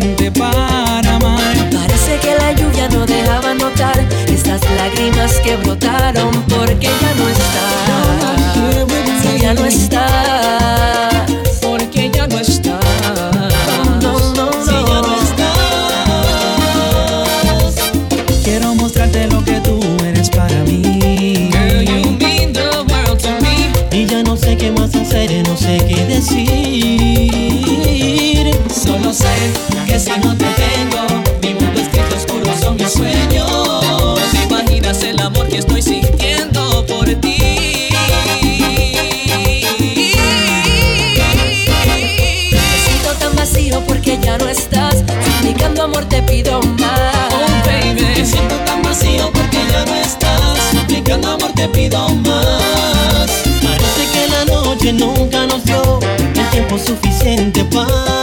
gente. Parece que la lluvia no dejaba notar esas lágrimas que brotaron porque ya no está. Ya no está. te pido más. Parece que la noche nunca nos dio el tiempo suficiente para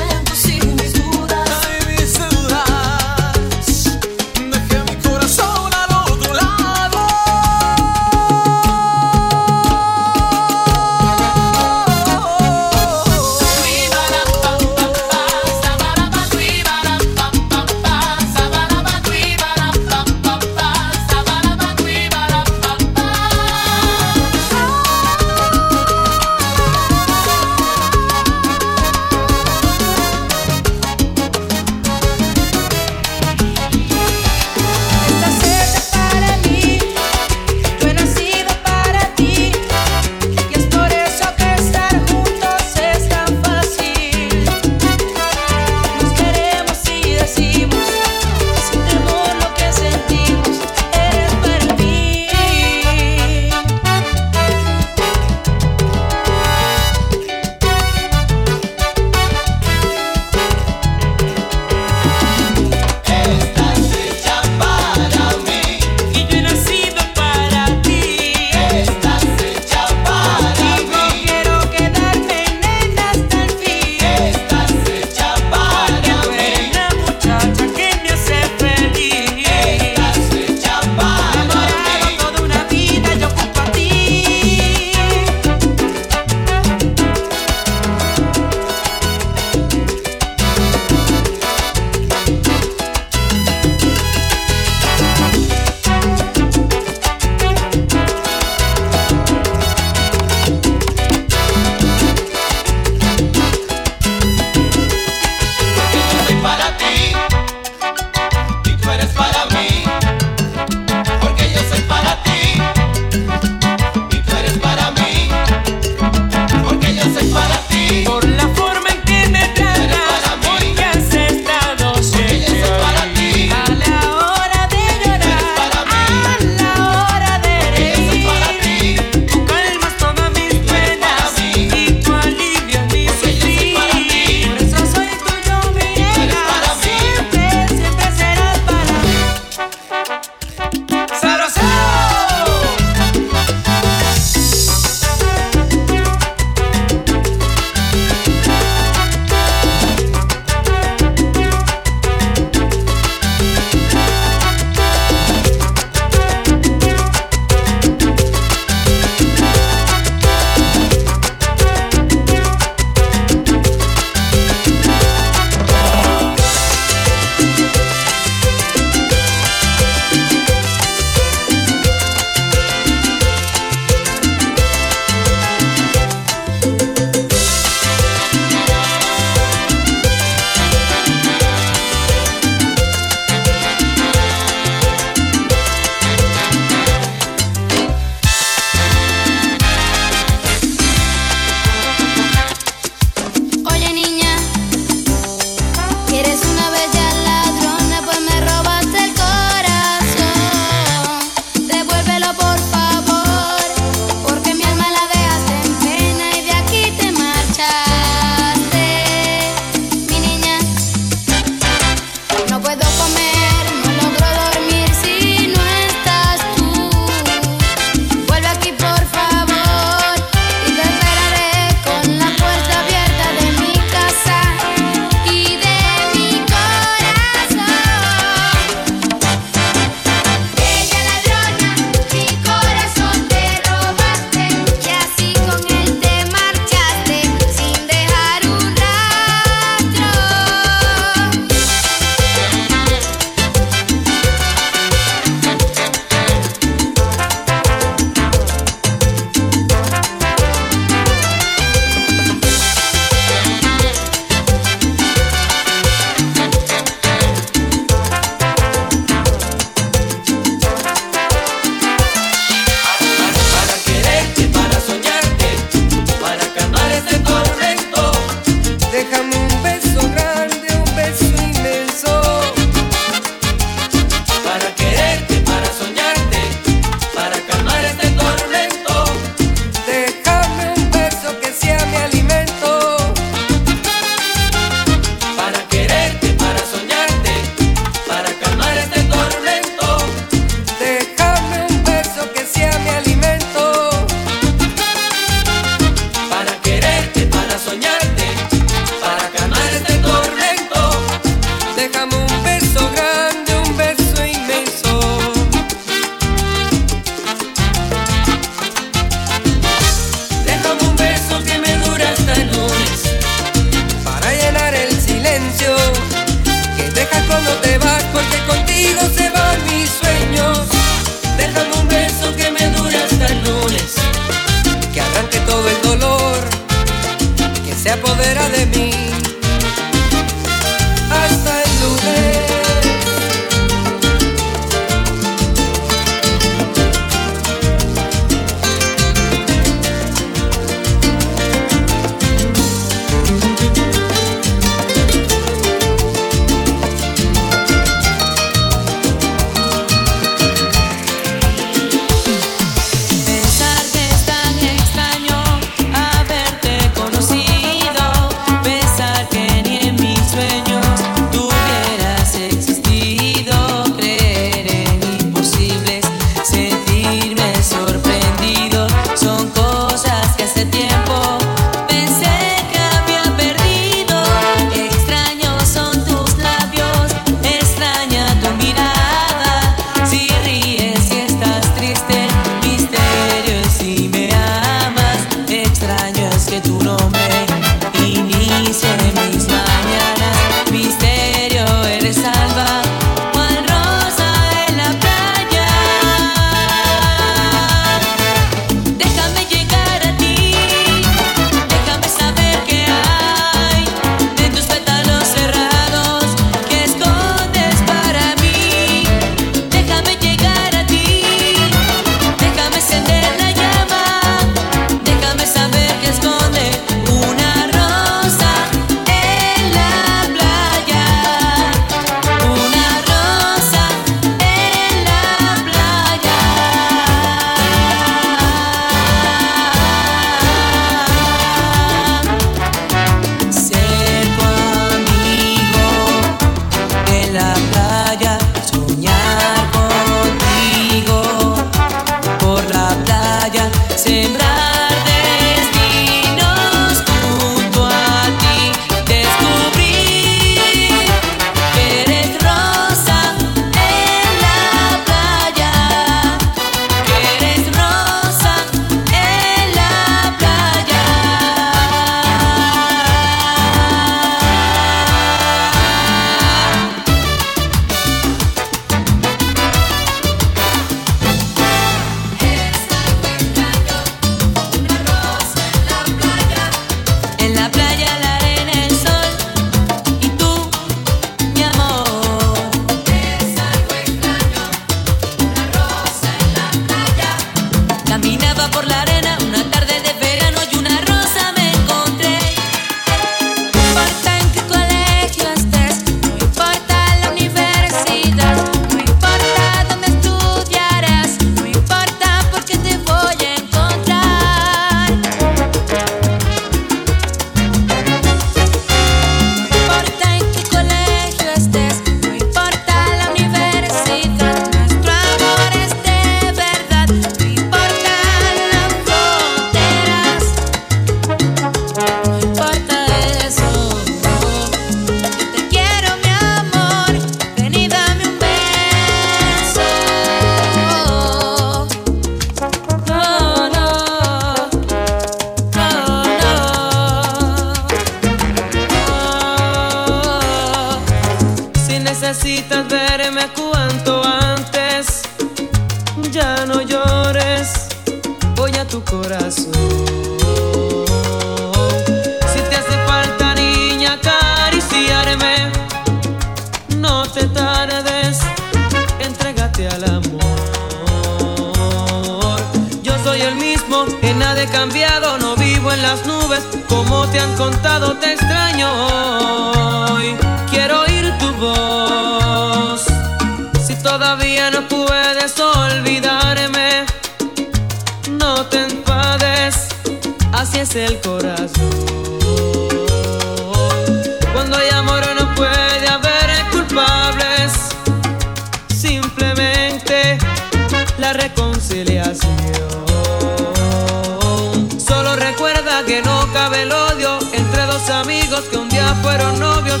fueron novios,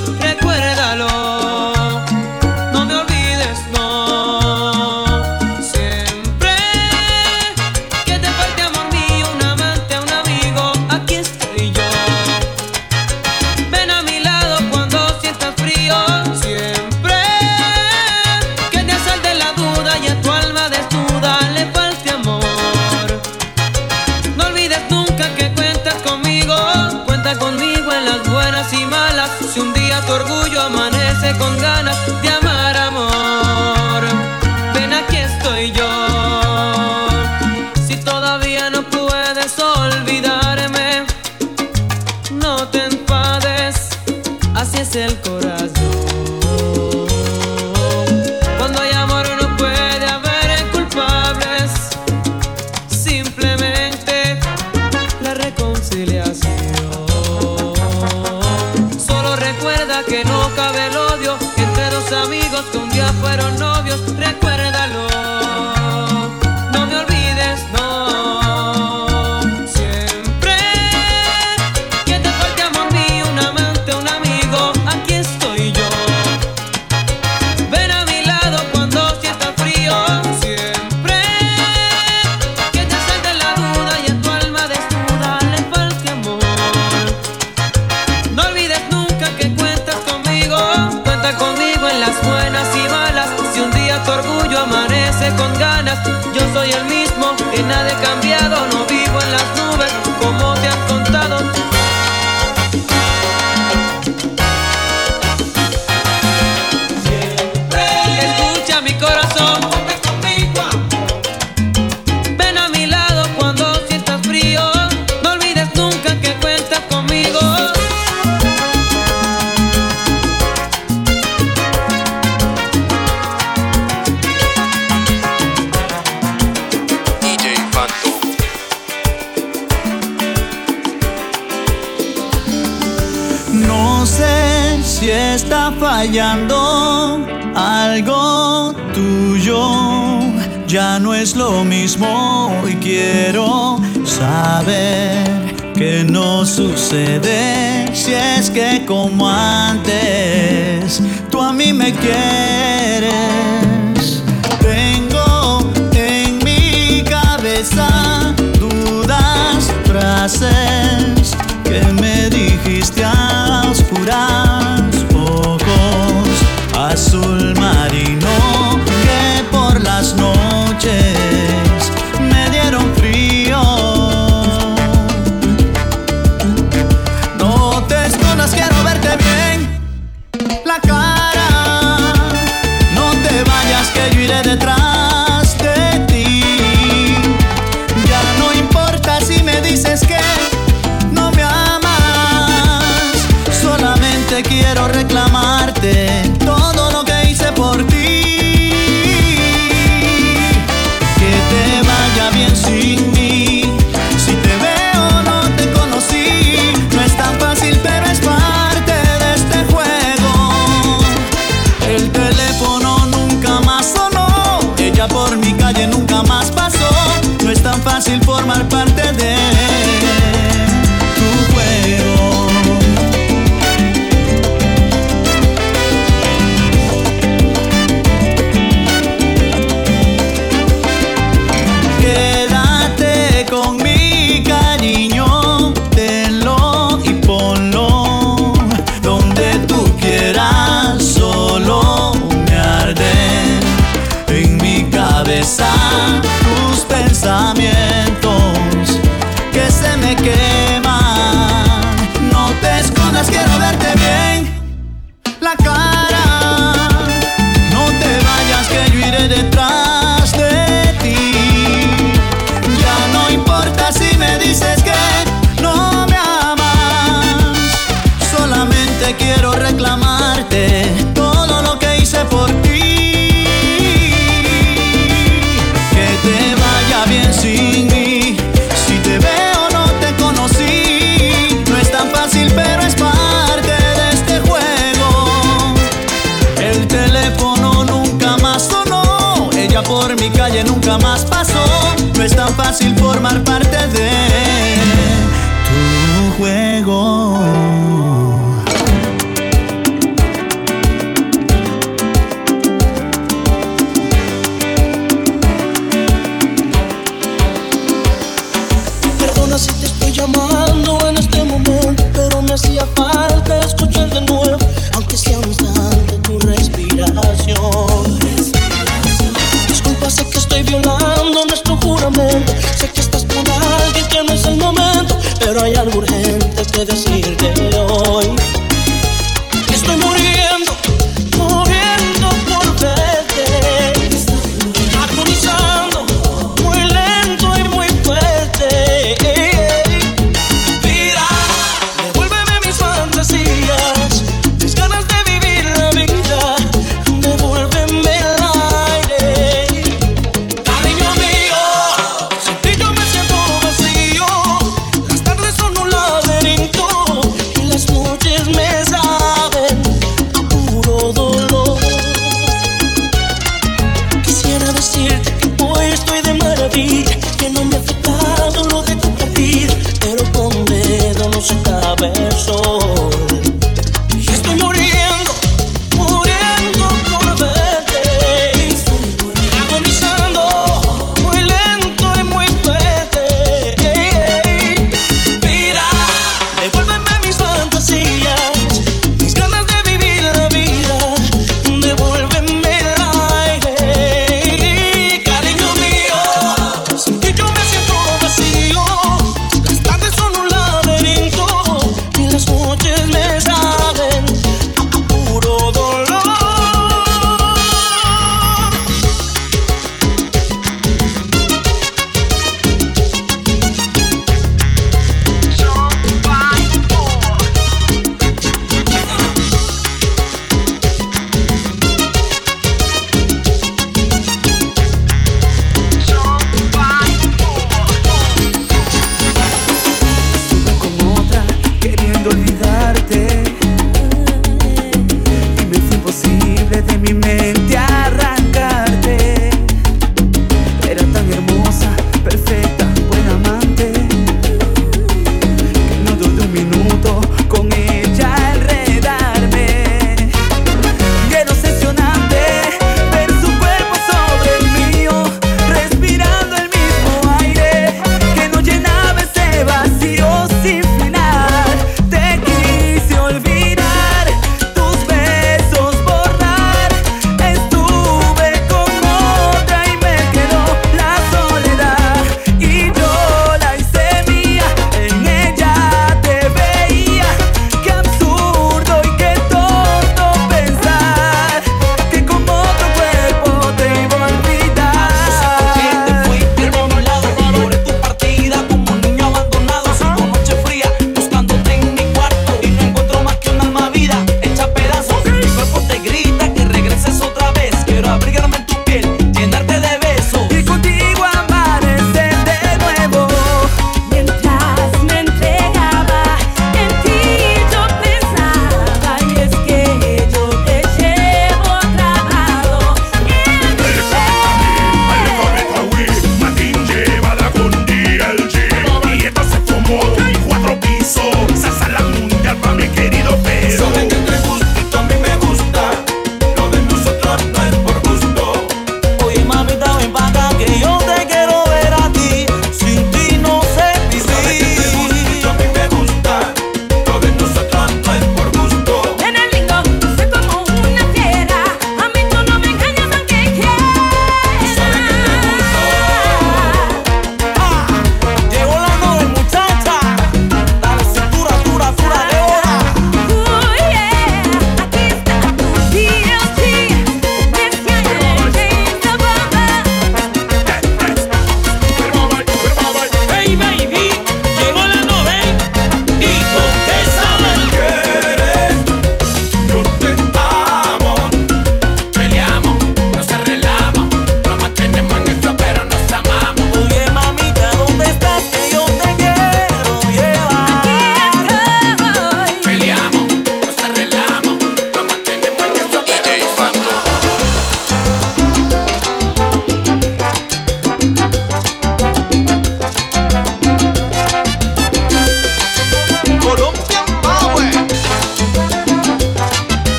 pero hay algo urgente que decirte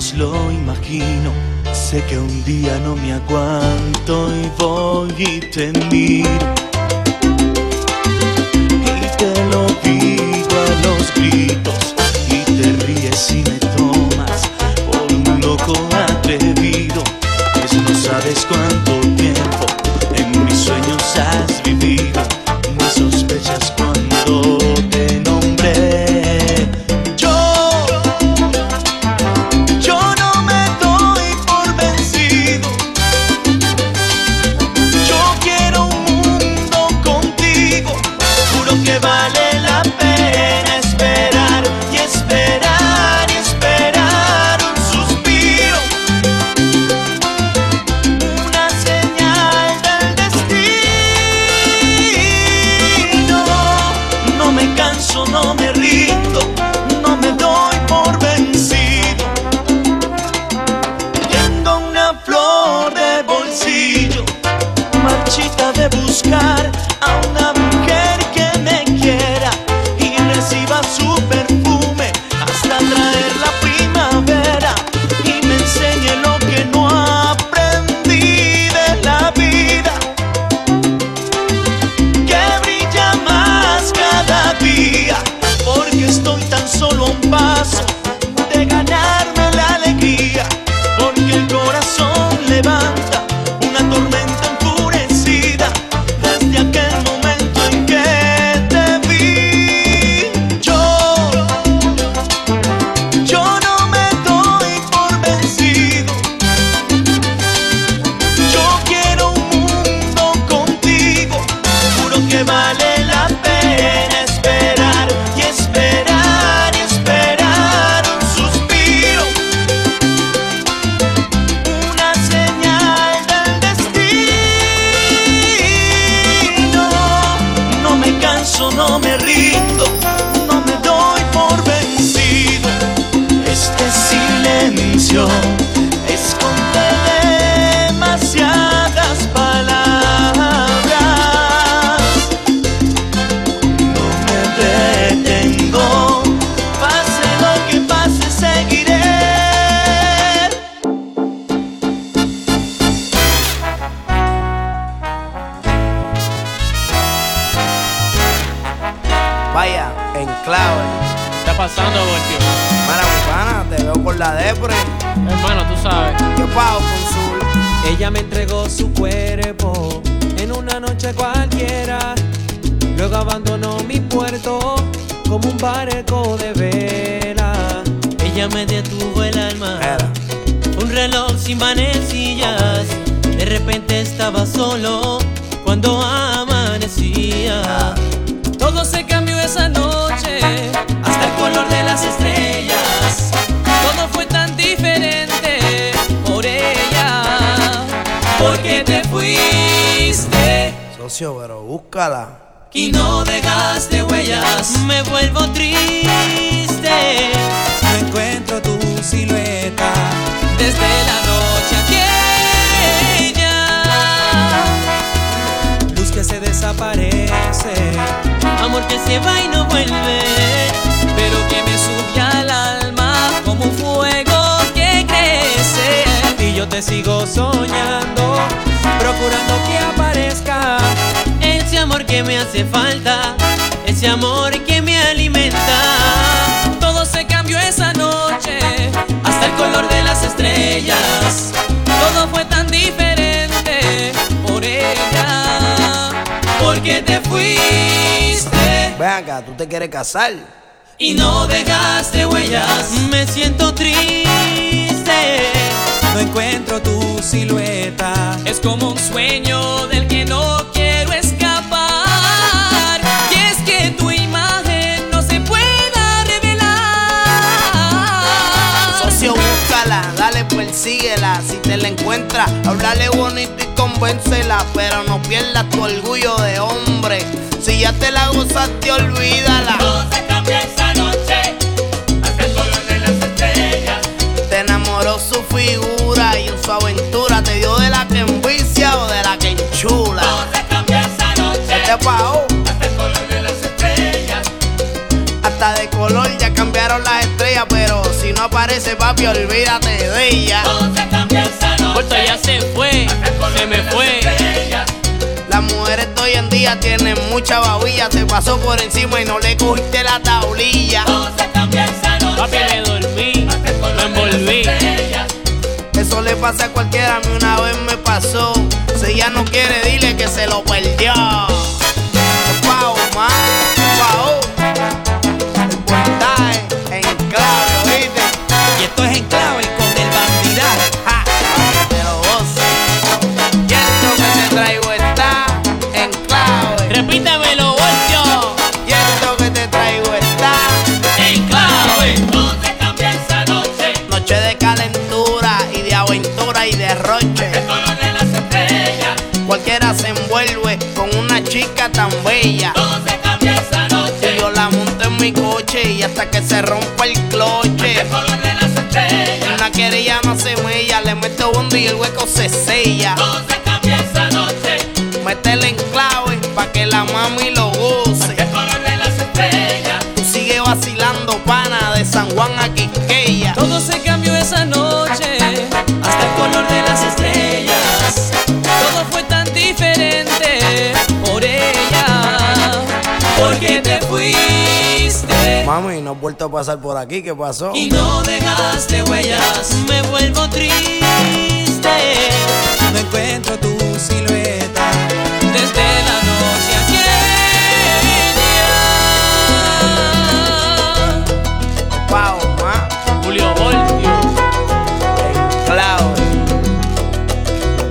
menos lo imagino. Sé que un día no me aguanto y voy y te miro. Barco de vela. Ella me detuvo el alma. Era. Un reloj sin manecillas. De repente estaba solo cuando amanecía. Todo se cambió esa noche, hasta el color de las estrellas. Todo fue tan diferente por ella, porque te fuiste Socio, pero búscala. Y no dejaste huellas. Me vuelvo triste. No encuentro tu silueta desde la noche aquella. Luz que se desaparece, Amor que se va y no vuelve. pero que me sube al alma como un fuego que crece. Y yo te sigo soñando, procurando que aparezca. Ese amor que me hace falta. Ese amor que me alimenta. Todo se cambió esa noche, hasta el color de las estrellas. Todo fue tan diferente por ella, porque te fuiste Ven acá, ¿tú te quieres casar? y no dejaste huellas. Me siento triste. No encuentro tu silueta, es como un sueño del te la encuentras, háblale bonito y convéncela. Pero no pierdas tu orgullo de hombre. Si ya te la gozaste, olvídala. se cambia esa noche, hasta el color de las estrellas. Te figura y en su aventura te dio de la que envicia o de la que enchula. Este paó. Hasta de color ya cambiaron las estrellas, pero si no aparece papi, olvídate de ella. Ya se fue, se me fue. Las mujeres hoy en día tienen mucha babilla, te pasó por encima y no le cogiste la tablilla. Papi, me dormí, me envolví. Eso le pasa a cualquiera, a mí una vez me pasó. Si ella no quiere, dile que se lo perdió. Pao, más, chica tan bella. Y yo la monto en mi coche y hasta que se rompa el cloche. Una querella no se mella, le meto bondo y el hueco se sella. Métele en clave pa' que la mami lo Mami, no has vuelto a pasar por aquí, ¿qué pasó? y no dejaste huellas. Me vuelvo triste No encuentro tu silueta. desde la noche aquella. Pao, ma, Julio Voltio. clave.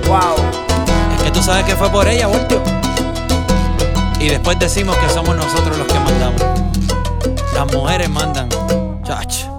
Wow. Es que tú sabes que fue por ella, Voltio. Y después decimos que somos nosotros los que mandamos. Las mujeres mandan. Chach.